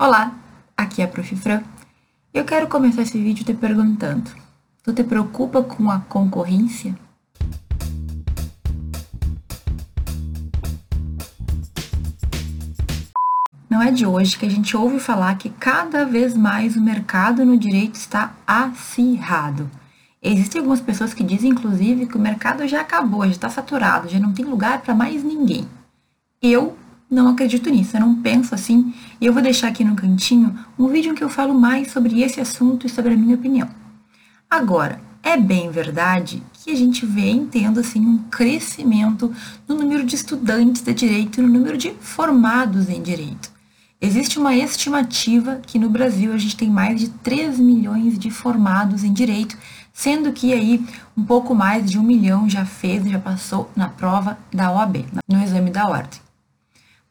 Olá, aqui é a Prof. Fran. Eu quero começar esse vídeo te perguntando: tu te preocupa com a concorrência? Não é de hoje que a gente ouve falar que cada vez mais o mercado no direito está acirrado. Existem algumas pessoas que dizem, inclusive, que o mercado já acabou, já está saturado, já não tem lugar para mais ninguém. Eu não acredito nisso, eu não penso assim, e eu vou deixar aqui no cantinho um vídeo em que eu falo mais sobre esse assunto e sobre a minha opinião. Agora, é bem verdade que a gente vem tendo assim um crescimento no número de estudantes de direito e no número de formados em direito. Existe uma estimativa que no Brasil a gente tem mais de 3 milhões de formados em direito, sendo que aí um pouco mais de um milhão já fez, já passou na prova da OAB, no exame da ordem.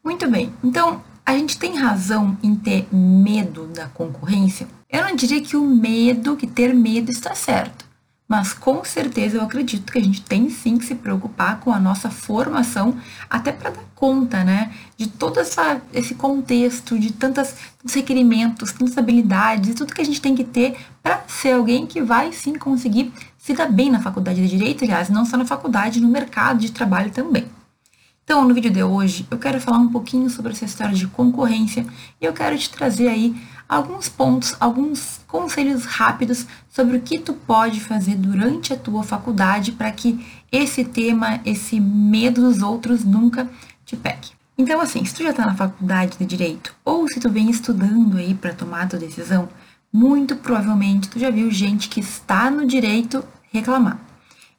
Muito bem, então a gente tem razão em ter medo da concorrência? Eu não diria que o medo, que ter medo está certo, mas com certeza eu acredito que a gente tem sim que se preocupar com a nossa formação, até para dar conta, né, de todo essa, esse contexto, de tantos requerimentos, tantas habilidades, tudo que a gente tem que ter para ser alguém que vai sim conseguir se dar bem na faculdade de Direito, aliás, não só na faculdade, no mercado de trabalho também. Então, no vídeo de hoje, eu quero falar um pouquinho sobre essa história de concorrência e eu quero te trazer aí alguns pontos, alguns conselhos rápidos sobre o que tu pode fazer durante a tua faculdade para que esse tema, esse medo dos outros nunca te pegue. Então, assim, se tu já está na faculdade de direito ou se tu vem estudando aí para tomar a tua decisão, muito provavelmente tu já viu gente que está no direito reclamar.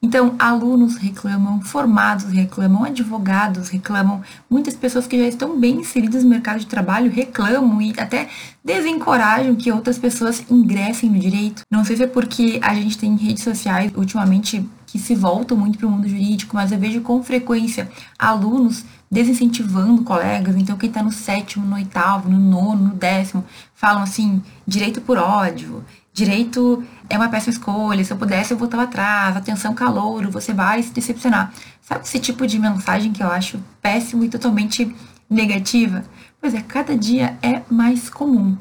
Então, alunos reclamam, formados reclamam, advogados reclamam, muitas pessoas que já estão bem inseridas no mercado de trabalho reclamam e até desencorajam que outras pessoas ingressem no direito. Não sei se é porque a gente tem redes sociais ultimamente que se voltam muito para o mundo jurídico, mas eu vejo com frequência alunos desincentivando colegas. Então, quem está no sétimo, no oitavo, no nono, no décimo, falam assim: direito por ódio, direito é uma péssima escolha, se eu pudesse eu voltava atrás, atenção calouro, você vai se decepcionar. Sabe esse tipo de mensagem que eu acho péssimo e totalmente negativa? Pois é, cada dia é mais comum.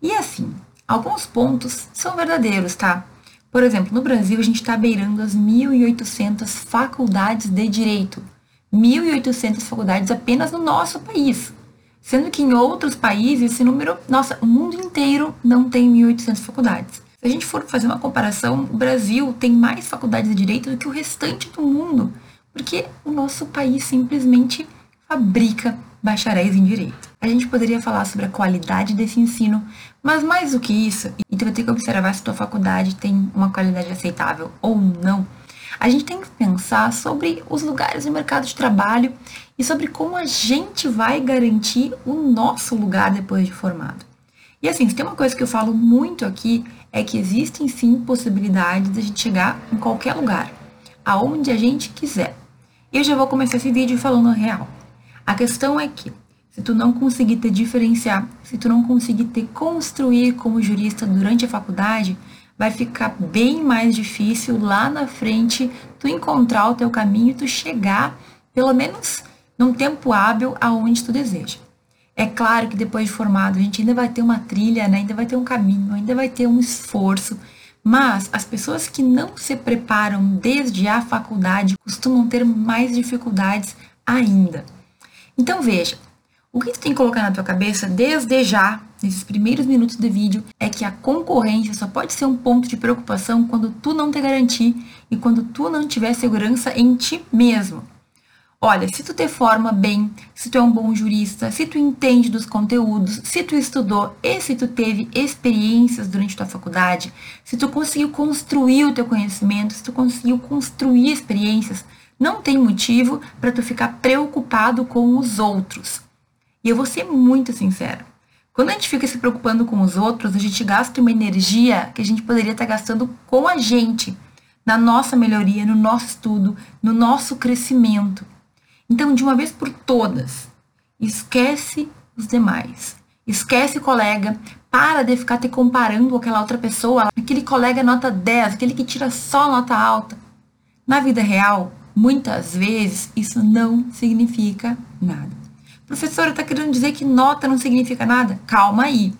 E assim, alguns pontos são verdadeiros, tá? Por exemplo, no Brasil a gente está beirando as 1.800 faculdades de direito. 1.800 faculdades apenas no nosso país. Sendo que em outros países esse número, nossa, o mundo inteiro não tem 1.800 faculdades. Se a gente for fazer uma comparação, o Brasil tem mais faculdades de direito do que o restante do mundo, porque o nosso país simplesmente fabrica bacharéis em direito. A gente poderia falar sobre a qualidade desse ensino, mas mais do que isso, e tu vai ter que observar se tua faculdade tem uma qualidade aceitável ou não. A gente tem que pensar sobre os lugares do mercado de trabalho e sobre como a gente vai garantir o nosso lugar depois de formado. E assim, se tem uma coisa que eu falo muito aqui, é que existem sim possibilidades de a gente chegar em qualquer lugar, aonde a gente quiser. E eu já vou começar esse vídeo falando a real. A questão é que, se tu não conseguir te diferenciar, se tu não conseguir te construir como jurista durante a faculdade, vai ficar bem mais difícil lá na frente tu encontrar o teu caminho e tu chegar, pelo menos num tempo hábil, aonde tu deseja. É claro que depois de formado a gente ainda vai ter uma trilha, né? ainda vai ter um caminho, ainda vai ter um esforço, mas as pessoas que não se preparam desde a faculdade costumam ter mais dificuldades ainda. Então veja, o que tu tem que colocar na tua cabeça desde já, nesses primeiros minutos do vídeo, é que a concorrência só pode ser um ponto de preocupação quando tu não te garantir e quando tu não tiver segurança em ti mesmo. Olha, se tu te forma bem, se tu é um bom jurista, se tu entende dos conteúdos, se tu estudou e se tu teve experiências durante tua faculdade, se tu conseguiu construir o teu conhecimento, se tu conseguiu construir experiências, não tem motivo para tu ficar preocupado com os outros. E eu vou ser muito sincera. Quando a gente fica se preocupando com os outros, a gente gasta uma energia que a gente poderia estar gastando com a gente, na nossa melhoria, no nosso estudo, no nosso crescimento. Então, de uma vez por todas, esquece os demais. Esquece colega, para de ficar te comparando com aquela outra pessoa, aquele colega nota 10, aquele que tira só nota alta. Na vida real, muitas vezes isso não significa nada. Professora, está querendo dizer que nota não significa nada? Calma aí,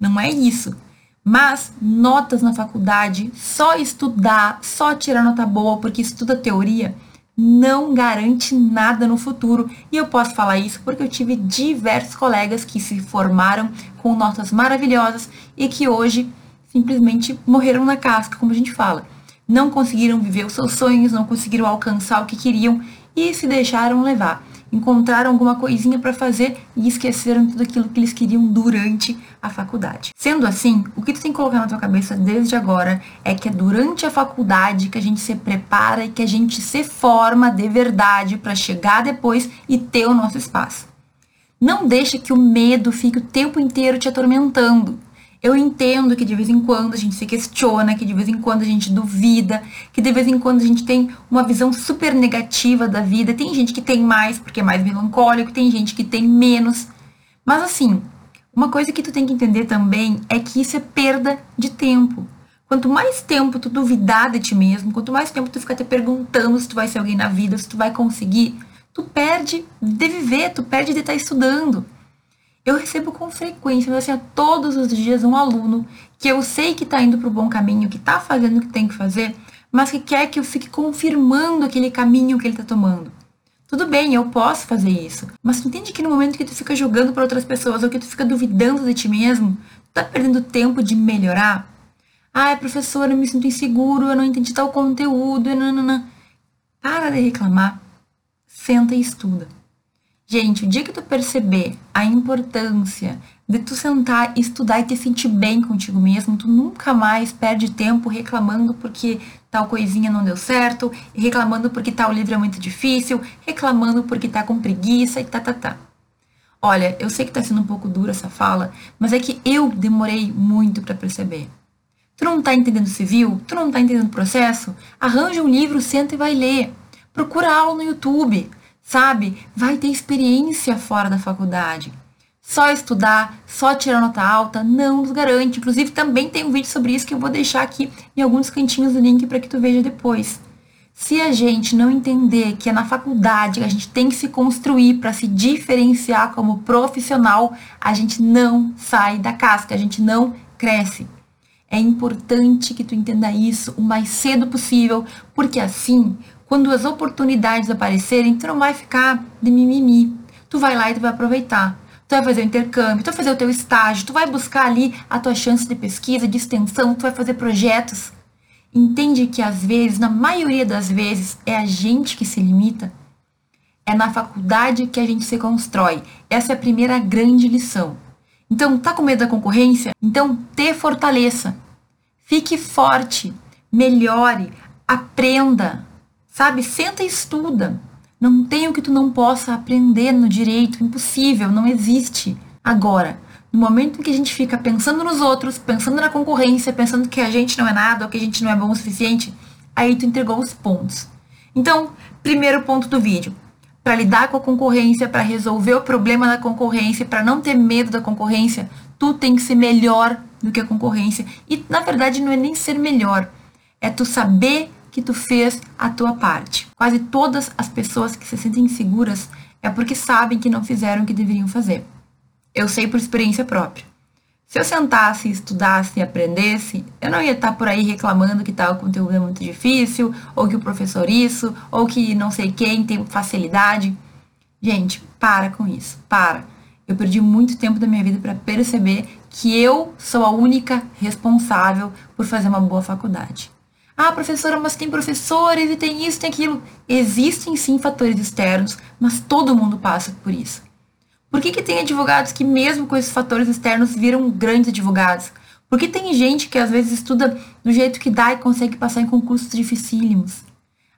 não é isso. Mas notas na faculdade, só estudar, só tirar nota boa porque estuda teoria, não garante nada no futuro. E eu posso falar isso porque eu tive diversos colegas que se formaram com notas maravilhosas e que hoje simplesmente morreram na casca, como a gente fala. Não conseguiram viver os seus sonhos, não conseguiram alcançar o que queriam e se deixaram levar encontraram alguma coisinha para fazer e esqueceram tudo aquilo que eles queriam durante a faculdade. Sendo assim, o que tu tem que colocar na tua cabeça desde agora é que é durante a faculdade que a gente se prepara e que a gente se forma de verdade para chegar depois e ter o nosso espaço. Não deixa que o medo fique o tempo inteiro te atormentando. Eu entendo que de vez em quando a gente se questiona, que de vez em quando a gente duvida, que de vez em quando a gente tem uma visão super negativa da vida. Tem gente que tem mais porque é mais melancólico, tem gente que tem menos. Mas assim, uma coisa que tu tem que entender também é que isso é perda de tempo. Quanto mais tempo tu duvidar de ti mesmo, quanto mais tempo tu ficar te perguntando se tu vai ser alguém na vida, se tu vai conseguir, tu perde de viver, tu perde de estar estudando. Eu recebo com frequência, assim, todos os dias um aluno que eu sei que está indo para o bom caminho, que está fazendo o que tem que fazer, mas que quer que eu fique confirmando aquele caminho que ele está tomando. Tudo bem, eu posso fazer isso, mas tu entende que no momento que tu fica jogando para outras pessoas ou que tu fica duvidando de ti mesmo, tu tá perdendo tempo de melhorar? Ah, professora, eu me sinto inseguro, eu não entendi tal conteúdo, nanana. Para de reclamar, senta e estuda. Gente, o dia que tu perceber a importância de tu sentar, estudar e te sentir bem contigo mesmo, tu nunca mais perde tempo reclamando porque tal coisinha não deu certo, reclamando porque tal livro é muito difícil, reclamando porque tá com preguiça e tá, tá, tá. Olha, eu sei que tá sendo um pouco dura essa fala, mas é que eu demorei muito para perceber. Tu não tá entendendo civil? Tu não tá entendendo processo? Arranja um livro, senta e vai ler. Procura aula no YouTube sabe? Vai ter experiência fora da faculdade. Só estudar, só tirar nota alta, não nos garante. Inclusive, também tem um vídeo sobre isso que eu vou deixar aqui em alguns cantinhos do link para que tu veja depois. Se a gente não entender que é na faculdade que a gente tem que se construir para se diferenciar como profissional, a gente não sai da casca, a gente não cresce. É importante que tu entenda isso o mais cedo possível, porque assim quando as oportunidades aparecerem, tu não vai ficar de mimimi. Tu vai lá e tu vai aproveitar. Tu vai fazer o intercâmbio, tu vai fazer o teu estágio, tu vai buscar ali a tua chance de pesquisa, de extensão, tu vai fazer projetos. Entende que às vezes, na maioria das vezes, é a gente que se limita. É na faculdade que a gente se constrói. Essa é a primeira grande lição. Então, tá com medo da concorrência? Então, te fortaleça. Fique forte, melhore, aprenda. Sabe? Senta e estuda. Não tem o que tu não possa aprender no direito, impossível, não existe. Agora, no momento em que a gente fica pensando nos outros, pensando na concorrência, pensando que a gente não é nada ou que a gente não é bom o suficiente, aí tu entregou os pontos. Então, primeiro ponto do vídeo. Para lidar com a concorrência, para resolver o problema da concorrência, para não ter medo da concorrência, tu tem que ser melhor do que a concorrência. E na verdade não é nem ser melhor, é tu saber que tu fez a tua parte. Quase todas as pessoas que se sentem inseguras é porque sabem que não fizeram o que deveriam fazer. Eu sei por experiência própria. Se eu sentasse, estudasse e aprendesse, eu não ia estar por aí reclamando que tal conteúdo é muito difícil, ou que o professor isso, ou que não sei quem tem facilidade. Gente, para com isso, para. Eu perdi muito tempo da minha vida para perceber que eu sou a única responsável por fazer uma boa faculdade. Ah, professora, mas tem professores e tem isso, tem aquilo. Existem sim fatores externos, mas todo mundo passa por isso. Por que, que tem advogados que, mesmo com esses fatores externos, viram grandes advogados? Porque tem gente que às vezes estuda do jeito que dá e consegue passar em concursos dificílimos.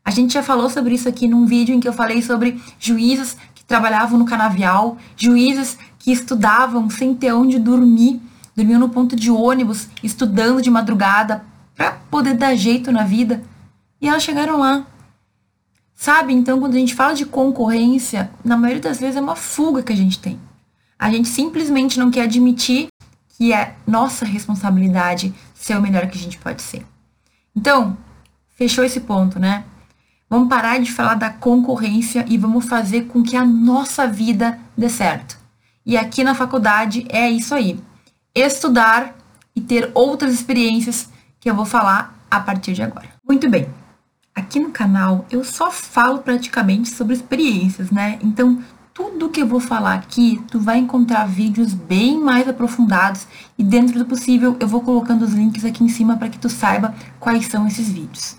A gente já falou sobre isso aqui num vídeo em que eu falei sobre juízes que trabalhavam no canavial, juízes que estudavam sem ter onde dormir, dormiam no ponto de ônibus, estudando de madrugada, para poder dar jeito na vida. E elas chegaram lá. Sabe? Então, quando a gente fala de concorrência, na maioria das vezes é uma fuga que a gente tem. A gente simplesmente não quer admitir que é nossa responsabilidade ser o melhor que a gente pode ser. Então, fechou esse ponto, né? Vamos parar de falar da concorrência e vamos fazer com que a nossa vida dê certo. E aqui na faculdade é isso aí. Estudar e ter outras experiências que eu vou falar a partir de agora. Muito bem. Aqui no canal eu só falo praticamente sobre experiências, né? Então, tudo que eu vou falar aqui, tu vai encontrar vídeos bem mais aprofundados e dentro do possível eu vou colocando os links aqui em cima para que tu saiba quais são esses vídeos.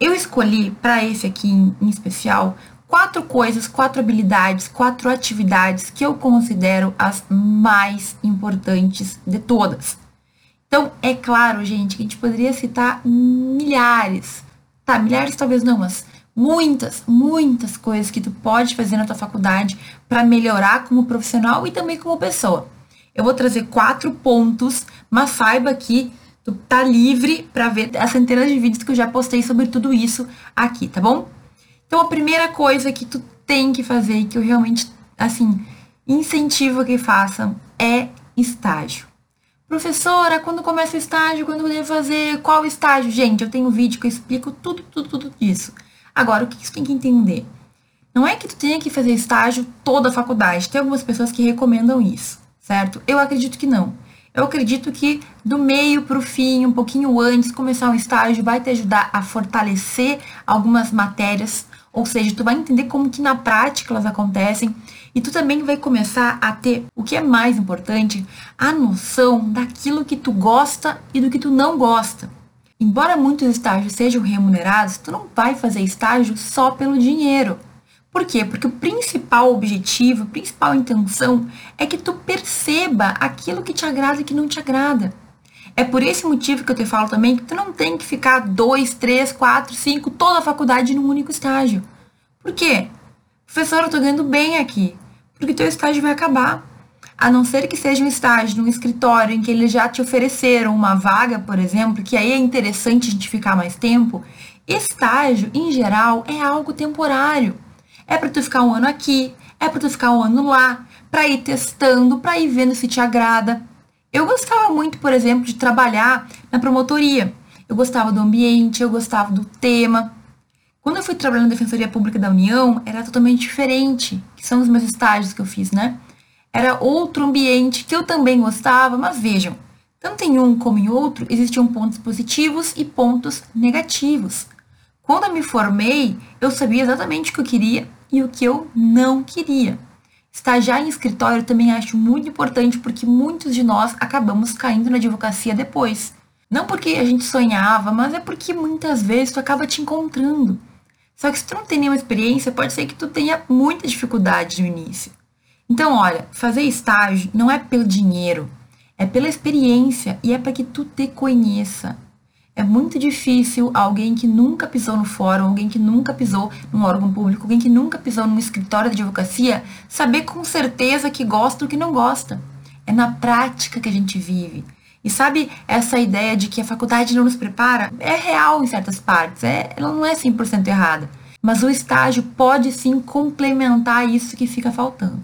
Eu escolhi para esse aqui em, em especial quatro coisas, quatro habilidades, quatro atividades que eu considero as mais importantes de todas. Então, é claro, gente, que a gente poderia citar milhares, tá? Milhares talvez não, mas muitas, muitas coisas que tu pode fazer na tua faculdade para melhorar como profissional e também como pessoa. Eu vou trazer quatro pontos, mas saiba que tu tá livre para ver as centenas de vídeos que eu já postei sobre tudo isso aqui, tá bom? Então a primeira coisa que tu tem que fazer e que eu realmente assim incentivo que façam é estágio. Professora, quando começa o estágio, quando eu devo fazer, qual estágio? Gente, eu tenho um vídeo que eu explico tudo, tudo, tudo disso. Agora, o que você tem que entender? Não é que tu tenha que fazer estágio toda a faculdade. Tem algumas pessoas que recomendam isso, certo? Eu acredito que não. Eu acredito que do meio para o fim, um pouquinho antes, começar um estágio vai te ajudar a fortalecer algumas matérias, ou seja, tu vai entender como que na prática elas acontecem e tu também vai começar a ter, o que é mais importante, a noção daquilo que tu gosta e do que tu não gosta. Embora muitos estágios sejam remunerados, tu não vai fazer estágio só pelo dinheiro. Por quê? Porque o principal objetivo, a principal intenção é que tu perceba aquilo que te agrada e que não te agrada. É por esse motivo que eu te falo também que tu não tem que ficar dois, três, quatro, cinco, toda a faculdade num único estágio. Por quê? Professor, eu tô ganhando bem aqui. Porque teu estágio vai acabar. A não ser que seja um estágio num escritório em que eles já te ofereceram uma vaga, por exemplo, que aí é interessante a gente ficar mais tempo. Estágio, em geral, é algo temporário. É para tu ficar um ano aqui, é para tu ficar um ano lá, para ir testando, para ir vendo se te agrada. Eu gostava muito, por exemplo, de trabalhar na promotoria. Eu gostava do ambiente, eu gostava do tema. Quando eu fui trabalhar na Defensoria Pública da União, era totalmente diferente, que são os meus estágios que eu fiz, né? Era outro ambiente que eu também gostava, mas vejam, tanto em um como em outro existiam pontos positivos e pontos negativos. Quando eu me formei, eu sabia exatamente o que eu queria e o que eu não queria. Estagiar em escritório também acho muito importante porque muitos de nós acabamos caindo na advocacia depois. Não porque a gente sonhava, mas é porque muitas vezes tu acaba te encontrando. Só que se tu não tem nenhuma experiência, pode ser que tu tenha muita dificuldade no início. Então, olha, fazer estágio não é pelo dinheiro, é pela experiência e é para que tu te conheça. É muito difícil alguém que nunca pisou no fórum, alguém que nunca pisou num órgão público, alguém que nunca pisou num escritório de advocacia, saber com certeza que gosta ou que não gosta. É na prática que a gente vive. E sabe essa ideia de que a faculdade não nos prepara? É real em certas partes, é, ela não é 100% errada. Mas o estágio pode sim complementar isso que fica faltando.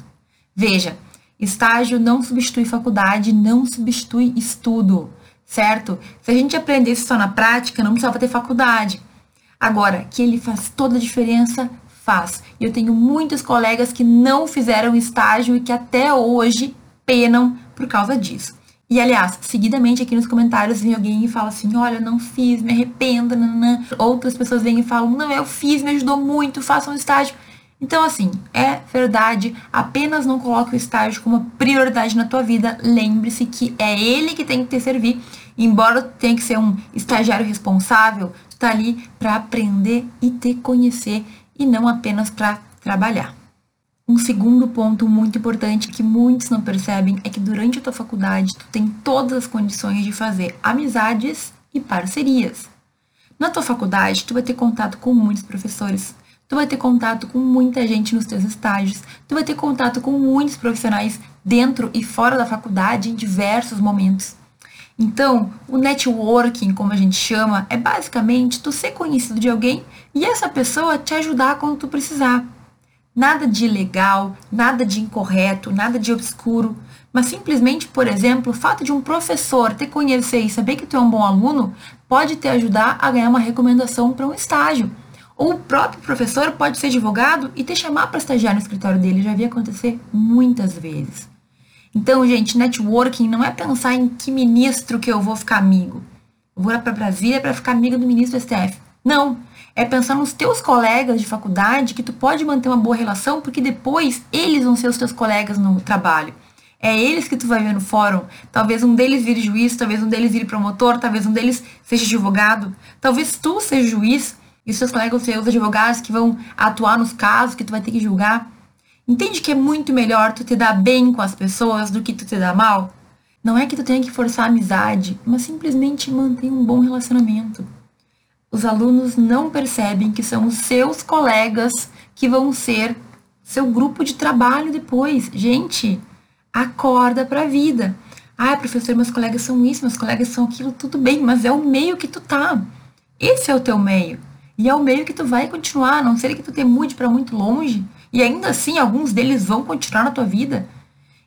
Veja, estágio não substitui faculdade, não substitui estudo certo? Se a gente aprendesse só na prática, não precisava ter faculdade. Agora, que ele faz toda a diferença, faz. E eu tenho muitos colegas que não fizeram estágio e que até hoje penam por causa disso. E aliás, seguidamente aqui nos comentários vem alguém e fala assim: olha, não fiz, me arrependo. Nanã. Outras pessoas vêm e falam: não, eu fiz, me ajudou muito, faça um estágio. Então, assim, é verdade, apenas não coloque o estágio como prioridade na tua vida. Lembre-se que é ele que tem que te servir. Embora tenha que ser um estagiário responsável, tu tá ali para aprender e te conhecer e não apenas para trabalhar. Um segundo ponto muito importante que muitos não percebem é que durante a tua faculdade tu tem todas as condições de fazer amizades e parcerias. Na tua faculdade, tu vai ter contato com muitos professores, tu vai ter contato com muita gente nos teus estágios, tu vai ter contato com muitos profissionais dentro e fora da faculdade em diversos momentos. Então, o networking, como a gente chama, é basicamente tu ser conhecido de alguém e essa pessoa te ajudar quando tu precisar. Nada de ilegal, nada de incorreto, nada de obscuro, mas simplesmente, por exemplo, o fato de um professor te conhecer e saber que tu é um bom aluno pode te ajudar a ganhar uma recomendação para um estágio Ou o próprio professor pode ser advogado e te chamar para estagiar no escritório dele. Já vi acontecer muitas vezes. Então, gente, networking não é pensar em que ministro que eu vou ficar amigo. Eu vou para Brasília para ficar amiga do ministro STF. Não. É pensar nos teus colegas de faculdade que tu pode manter uma boa relação, porque depois eles vão ser os teus colegas no trabalho. É eles que tu vai ver no fórum. Talvez um deles vire juiz, talvez um deles vire promotor, talvez um deles seja advogado. Talvez tu seja juiz e seus colegas sejam os advogados que vão atuar nos casos que tu vai ter que julgar. Entende que é muito melhor tu te dar bem com as pessoas do que tu te dar mal? Não é que tu tenha que forçar a amizade, mas simplesmente manter um bom relacionamento. Os alunos não percebem que são os seus colegas que vão ser seu grupo de trabalho depois. Gente, acorda para a vida. Ah, professor, meus colegas são isso, meus colegas são aquilo, tudo bem, mas é o meio que tu tá. Esse é o teu meio. E é o meio que tu vai continuar, a não ser que tu te mude para muito longe. E ainda assim, alguns deles vão continuar na tua vida.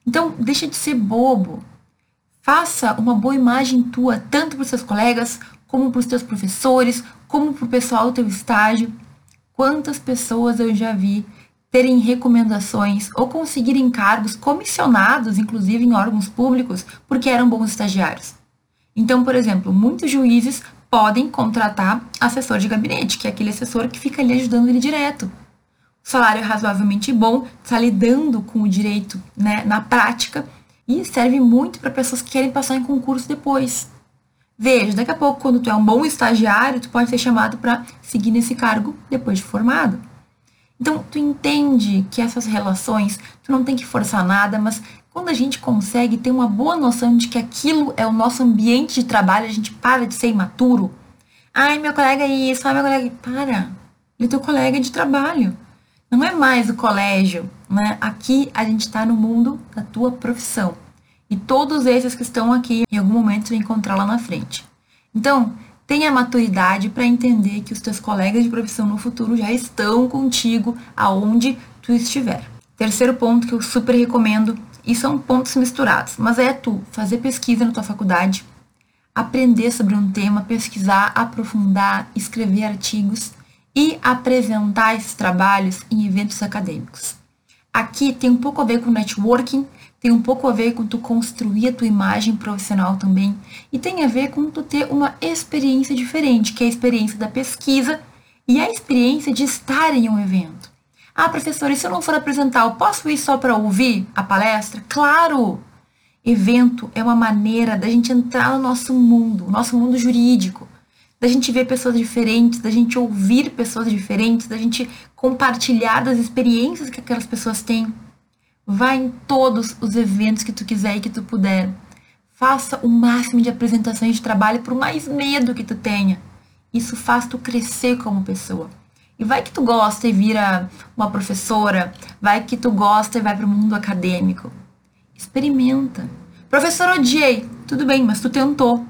Então, deixa de ser bobo. Faça uma boa imagem tua, tanto para os seus colegas, como para os teus professores, como para o pessoal do teu estágio. Quantas pessoas eu já vi terem recomendações ou conseguirem cargos comissionados, inclusive em órgãos públicos, porque eram bons estagiários. Então, por exemplo, muitos juízes podem contratar assessor de gabinete, que é aquele assessor que fica ali ajudando ele direto. O salário é razoavelmente bom, está lidando com o direito né, na prática e serve muito para pessoas que querem passar em concurso depois. Veja, daqui a pouco, quando tu é um bom estagiário, tu pode ser chamado para seguir nesse cargo depois de formado. Então, tu entende que essas relações, tu não tem que forçar nada, mas quando a gente consegue ter uma boa noção de que aquilo é o nosso ambiente de trabalho, a gente para de ser imaturo. Ai, meu colega é isso, ai, meu colega. Para. Ele é teu colega de trabalho. Não é mais o colégio, né? Aqui a gente está no mundo da tua profissão. E todos esses que estão aqui, em algum momento, você vai encontrar lá na frente. Então, tenha maturidade para entender que os teus colegas de profissão no futuro já estão contigo aonde tu estiver. Terceiro ponto que eu super recomendo e são pontos misturados, mas é tu fazer pesquisa na tua faculdade, aprender sobre um tema, pesquisar, aprofundar, escrever artigos e apresentar esses trabalhos em eventos acadêmicos. Aqui tem um pouco a ver com networking, tem um pouco a ver com tu construir a tua imagem profissional também, e tem a ver com tu ter uma experiência diferente, que é a experiência da pesquisa e a experiência de estar em um evento. Ah, professora, e se eu não for apresentar, eu posso ir só para ouvir a palestra? Claro! Evento é uma maneira da gente entrar no nosso mundo, nosso mundo jurídico, da gente ver pessoas diferentes, da gente ouvir pessoas diferentes, da gente compartilhar das experiências que aquelas pessoas têm. Vá em todos os eventos que tu quiser e que tu puder. Faça o máximo de apresentações de trabalho por mais medo que tu tenha. Isso faz tu crescer como pessoa. E vai que tu gosta e vira uma professora, vai que tu gosta e vai para o mundo acadêmico. Experimenta. Professor, odiei. Tudo bem, mas tu tentou.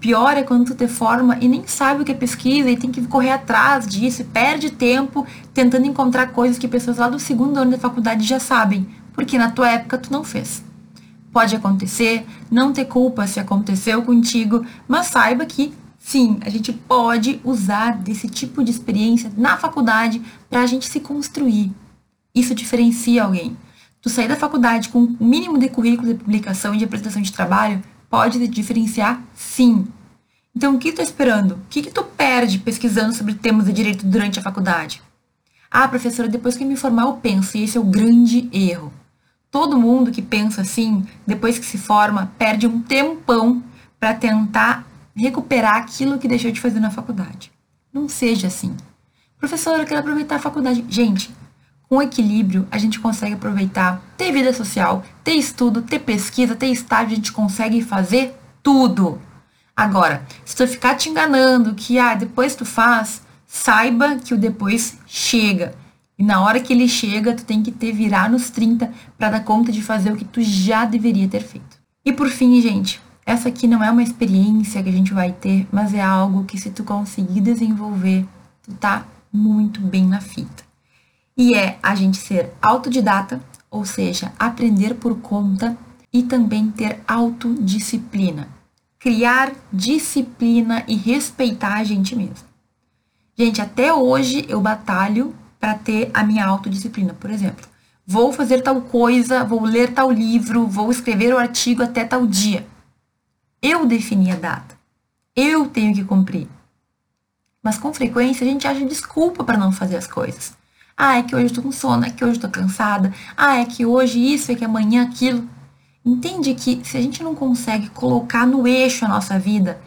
Pior é quando tu te forma e nem sabe o que é pesquisa e tem que correr atrás disso e perde tempo tentando encontrar coisas que pessoas lá do segundo ano da faculdade já sabem, porque na tua época tu não fez. Pode acontecer, não ter culpa se aconteceu contigo, mas saiba que Sim, a gente pode usar desse tipo de experiência na faculdade para a gente se construir. Isso diferencia alguém. Tu sair da faculdade com o mínimo de currículo de publicação e de apresentação de trabalho pode te diferenciar, sim. Então, o que tu tá esperando? O que, que tu perde pesquisando sobre temas de direito durante a faculdade? Ah, professora, depois que me formar eu penso, e esse é o grande erro. Todo mundo que pensa assim, depois que se forma, perde um tempão para tentar recuperar aquilo que deixou de fazer na faculdade. Não seja assim. Professora, eu quero aproveitar a faculdade. Gente, com equilíbrio, a gente consegue aproveitar, ter vida social, ter estudo, ter pesquisa, ter estágio, a gente consegue fazer tudo. Agora, se tu ficar te enganando que ah, depois tu faz, saiba que o depois chega. E na hora que ele chega, tu tem que ter virar nos 30 para dar conta de fazer o que tu já deveria ter feito. E por fim, gente, essa aqui não é uma experiência que a gente vai ter, mas é algo que se tu conseguir desenvolver, tu tá muito bem na fita. E é a gente ser autodidata, ou seja, aprender por conta e também ter autodisciplina. Criar disciplina e respeitar a gente mesmo. Gente, até hoje eu batalho para ter a minha autodisciplina, por exemplo. Vou fazer tal coisa, vou ler tal livro, vou escrever o artigo até tal dia. Eu defini a data. Eu tenho que cumprir. Mas com frequência a gente acha desculpa para não fazer as coisas. Ah, é que hoje eu tô com sono, é que hoje eu tô cansada. Ah, é que hoje isso, é que amanhã aquilo. Entende que se a gente não consegue colocar no eixo a nossa vida,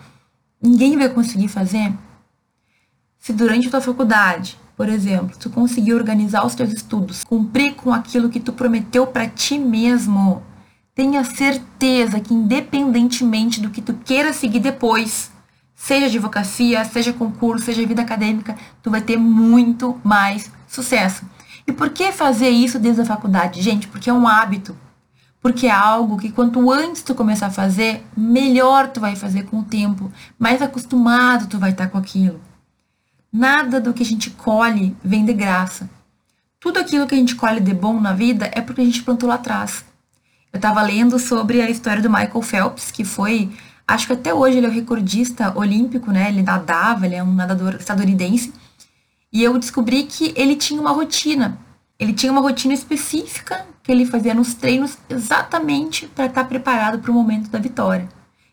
ninguém vai conseguir fazer? Se durante a tua faculdade, por exemplo, tu conseguir organizar os teus estudos, cumprir com aquilo que tu prometeu para ti mesmo, tenha certeza que independentemente do que tu queira seguir depois, seja advocacia, seja concurso, seja vida acadêmica, tu vai ter muito mais sucesso. E por que fazer isso desde a faculdade? Gente, porque é um hábito. Porque é algo que quanto antes tu começar a fazer, melhor tu vai fazer com o tempo, mais acostumado tu vai estar com aquilo. Nada do que a gente colhe vem de graça. Tudo aquilo que a gente colhe de bom na vida é porque a gente plantou lá atrás. Eu estava lendo sobre a história do Michael Phelps, que foi, acho que até hoje ele é o recordista olímpico, né? Ele nadava, ele é um nadador estadunidense. E eu descobri que ele tinha uma rotina. Ele tinha uma rotina específica que ele fazia nos treinos exatamente para estar tá preparado para o momento da vitória.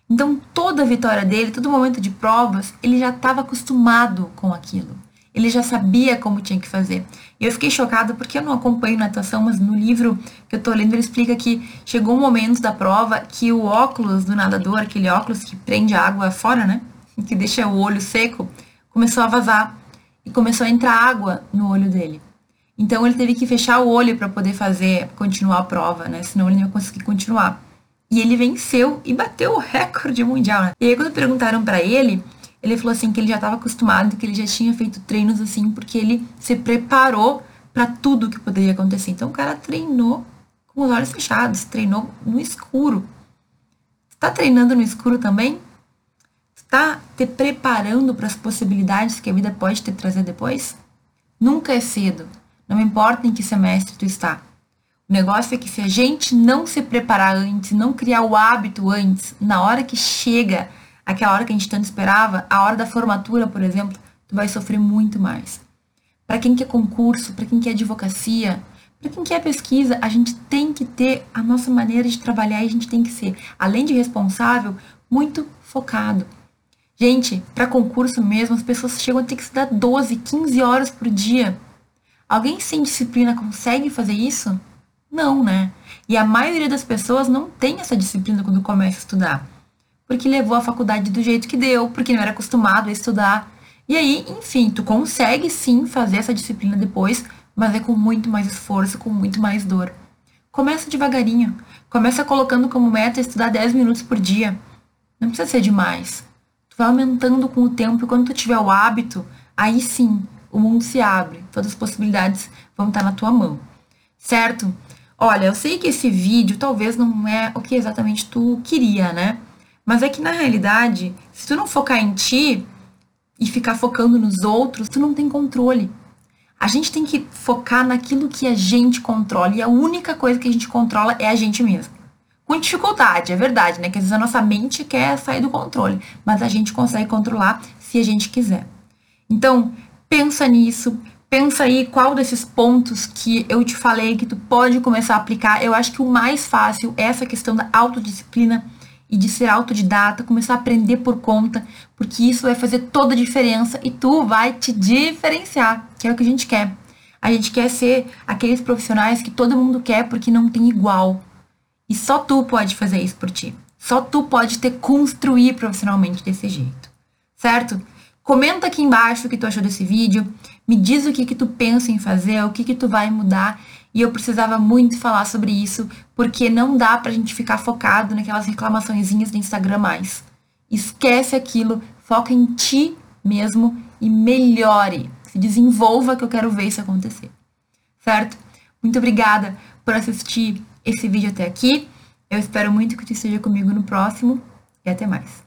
Então, toda a vitória dele, todo momento de provas, ele já estava acostumado com aquilo. Ele já sabia como tinha que fazer. Eu fiquei chocada porque eu não acompanho natação, mas no livro que eu estou lendo ele explica que chegou um momento da prova que o óculos do nadador, aquele óculos que prende a água fora, né? Que deixa o olho seco, começou a vazar e começou a entrar água no olho dele. Então ele teve que fechar o olho para poder fazer, continuar a prova, né? Senão ele não ia conseguir continuar. E ele venceu e bateu o recorde mundial. Né? E aí quando perguntaram para ele, ele falou assim que ele já estava acostumado, que ele já tinha feito treinos assim, porque ele se preparou para tudo que poderia acontecer. Então o cara treinou com os olhos fechados, treinou no escuro. Está treinando no escuro também? Está te preparando para as possibilidades que a vida pode te trazer depois? Nunca é cedo. Não importa em que semestre tu está. O negócio é que se a gente não se preparar antes, não criar o hábito antes, na hora que chega aquela hora que a gente tanto esperava, a hora da formatura, por exemplo, tu vai sofrer muito mais. Para quem quer concurso, para quem quer advocacia, para quem quer pesquisa, a gente tem que ter a nossa maneira de trabalhar e a gente tem que ser, além de responsável, muito focado. Gente, para concurso mesmo, as pessoas chegam a ter que estudar 12, 15 horas por dia. Alguém sem disciplina consegue fazer isso? Não, né? E a maioria das pessoas não tem essa disciplina quando começa a estudar. Porque levou a faculdade do jeito que deu, porque não era acostumado a estudar. E aí, enfim, tu consegue sim fazer essa disciplina depois, mas é com muito mais esforço, com muito mais dor. Começa devagarinho. Começa colocando como meta estudar 10 minutos por dia. Não precisa ser demais. Tu vai aumentando com o tempo e quando tu tiver o hábito, aí sim, o mundo se abre. Todas as possibilidades vão estar na tua mão. Certo? Olha, eu sei que esse vídeo talvez não é o que exatamente tu queria, né? Mas é que na realidade, se tu não focar em ti e ficar focando nos outros, tu não tem controle. A gente tem que focar naquilo que a gente controla e a única coisa que a gente controla é a gente mesmo. Com dificuldade, é verdade, né? Que às vezes a nossa mente quer sair do controle, mas a gente consegue controlar se a gente quiser. Então, pensa nisso, Pensa aí qual desses pontos que eu te falei que tu pode começar a aplicar. Eu acho que o mais fácil é essa questão da autodisciplina e de ser autodidata, começar a aprender por conta, porque isso vai fazer toda a diferença e tu vai te diferenciar, que é o que a gente quer. A gente quer ser aqueles profissionais que todo mundo quer porque não tem igual. E só tu pode fazer isso por ti. Só tu pode te construir profissionalmente desse jeito. Certo? Comenta aqui embaixo o que tu achou desse vídeo. Me diz o que que tu pensa em fazer, o que que tu vai mudar. E eu precisava muito falar sobre isso, porque não dá pra gente ficar focado naquelas reclamaçõezinhas do Instagram mais. Esquece aquilo, foca em ti mesmo e melhore. Se desenvolva que eu quero ver isso acontecer. Certo? Muito obrigada por assistir esse vídeo até aqui. Eu espero muito que tu esteja comigo no próximo e até mais.